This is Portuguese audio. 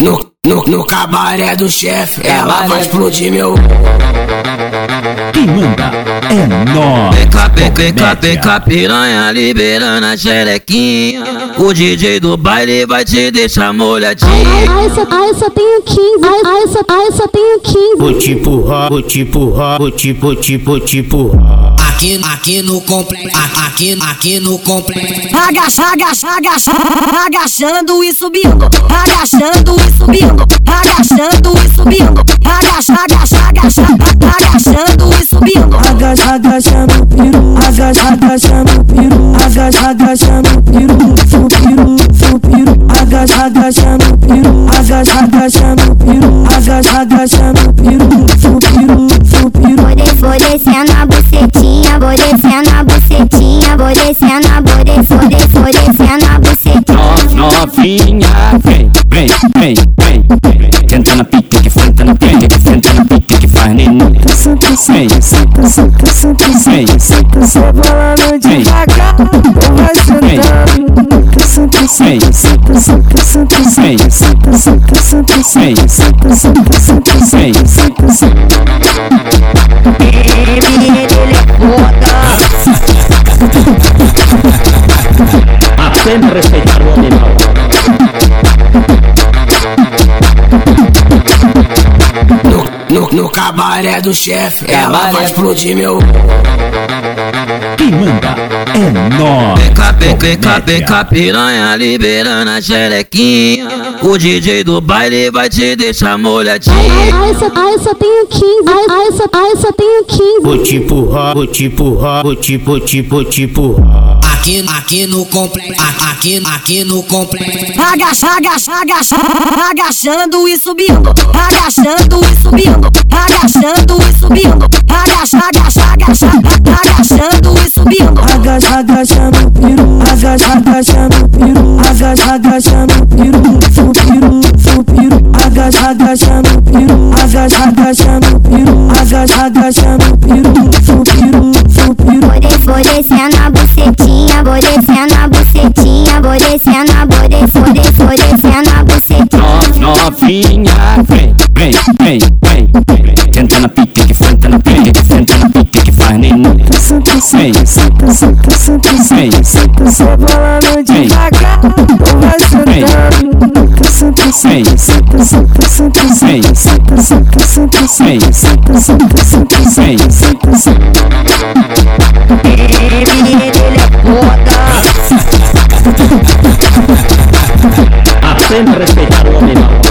No, no, no cabaré do chefe, ela vai explodir meu. Quem manda é nós. PK, PK, PK, piranha liberando a xerequinha. O DJ do baile vai te deixar molhadinho. Ai, só, ai, só tenho 15. Ai, ai, só, ai, só tenho 15. Vou te empurrar, vou te empurrar, vou te, Aqui, aqui no complexo, aqui, aqui no complexo. Agacha, agacha, agacha, agachando e subindo, agachando e subindo, agachando e subindo, agacha, agacha, agacha, agachando e subindo. Agacha, agacha no piru, agacha, agacha no piru, agacha, agacha no piru, no piru, no piru, agacha, agacha no piru, agacha, agacha no piru, agacha, agacha no piru, no piru, no piru. Vou, des, vou descendo a bucetinha, vou descendo a bucetinha, vou descendo a, vou des, vou des, vou descendo a bucetinha. Novinha, vem, vem, vem, vem, vem. Senta na pique que senta na pique que senta na pique que faz neném. Senta, senta, senta, senta, senta, senta, senta, só falando devagar, vai sentando. Senta, senta, senta, senta, senta, senta, senta, senta, senta, senta, senta, senta, senta, senta, senta, senta. A respeitar o animal. No, no, no cabaré do chefe, ela vai explodir meu. Quem manda é nós. PK, piranha liberando a xerequinha. O DJ do baile vai te deixar molhadinho. Ai, só, ai, só tenho 15. Ai, ai, só, ai, só tenho 15. Vou te empurrar, vou te empurrar, vou te, vou te, vou te empurrar. Aqui, aqui no complexo, aqui, aqui no complexo. Agacha, agacha, agacha, agachando e subindo, agachando e subindo, agachando e subindo, agacha, agacha, agacha, agachando e subindo. Agacha, agacha no piru, agacha, agacha no piru, agacha, agacha no piru, no piru, no piru, agacha, agacha no piru, agacha, agacha no piru, agacha, agacha no piru, no piru, no piru. Vou descendo Novinha, vem, vem, vem, vem, vem. Senta na pique que senta na pique que senta na que faz neném. Senta, senta, senta, senta, senta, senta, senta, só falando devagar, ou vai sentando. Senta, senta, senta, senta, senta, senta, senta, senta, senta, senta, senta, senta, senta, senta, senta, senta. Aprende a respeitar